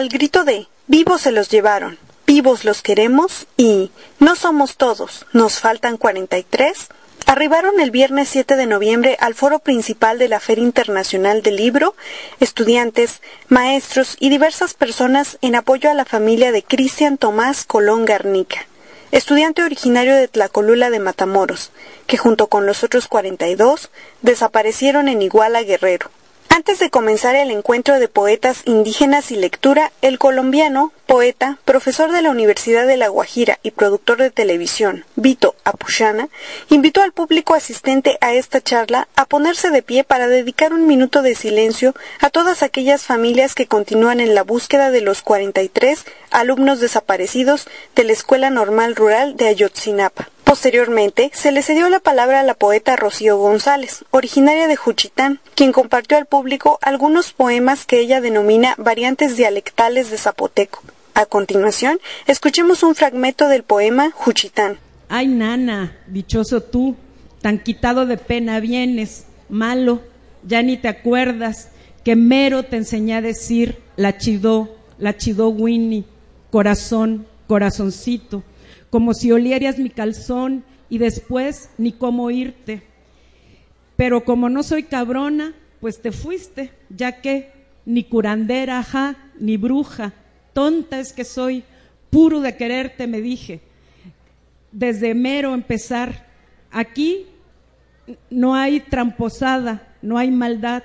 Al grito de Vivos se los llevaron, vivos los queremos y no somos todos, nos faltan 43, arribaron el viernes 7 de noviembre al foro principal de la Feria Internacional del Libro, estudiantes, maestros y diversas personas en apoyo a la familia de Cristian Tomás Colón Garnica, estudiante originario de Tlacolula de Matamoros, que junto con los otros 42 desaparecieron en Iguala Guerrero. Antes de comenzar el encuentro de poetas indígenas y lectura, el colombiano, poeta, profesor de la Universidad de La Guajira y productor de televisión, Vito Apushana, invitó al público asistente a esta charla a ponerse de pie para dedicar un minuto de silencio a todas aquellas familias que continúan en la búsqueda de los 43 alumnos desaparecidos de la Escuela Normal Rural de Ayotzinapa. Posteriormente, se le cedió la palabra a la poeta Rocío González, originaria de Juchitán, quien compartió al público algunos poemas que ella denomina variantes dialectales de zapoteco. A continuación, escuchemos un fragmento del poema Juchitán. Ay, nana, dichoso tú, tan quitado de pena vienes, malo, ya ni te acuerdas, que mero te enseñé a decir la chidó, la chidó Winnie, corazón, corazoncito como si olieras mi calzón y después ni cómo irte. Pero como no soy cabrona, pues te fuiste, ya que ni curandera, ajá, ni bruja, tonta es que soy, puro de quererte, me dije. Desde mero empezar, aquí no hay tramposada, no hay maldad,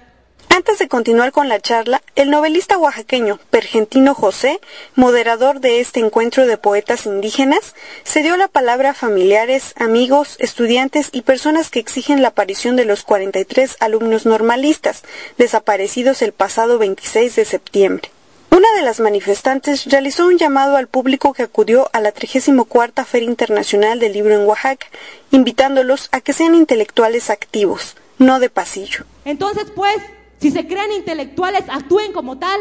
antes de continuar con la charla, el novelista oaxaqueño Pergentino José, moderador de este encuentro de poetas indígenas, se dio la palabra a familiares, amigos, estudiantes y personas que exigen la aparición de los 43 alumnos normalistas, desaparecidos el pasado 26 de septiembre. Una de las manifestantes realizó un llamado al público que acudió a la 34 Feria Internacional del Libro en Oaxaca, invitándolos a que sean intelectuales activos, no de pasillo. Entonces, pues, si se creen intelectuales, actúen como tal.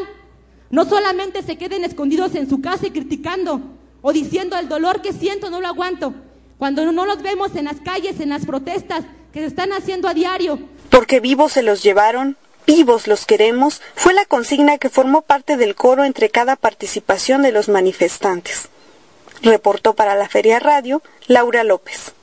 No solamente se queden escondidos en su casa y criticando o diciendo el dolor que siento no lo aguanto. Cuando no los vemos en las calles, en las protestas que se están haciendo a diario. Porque vivos se los llevaron, vivos los queremos, fue la consigna que formó parte del coro entre cada participación de los manifestantes. Reportó para la Feria Radio Laura López.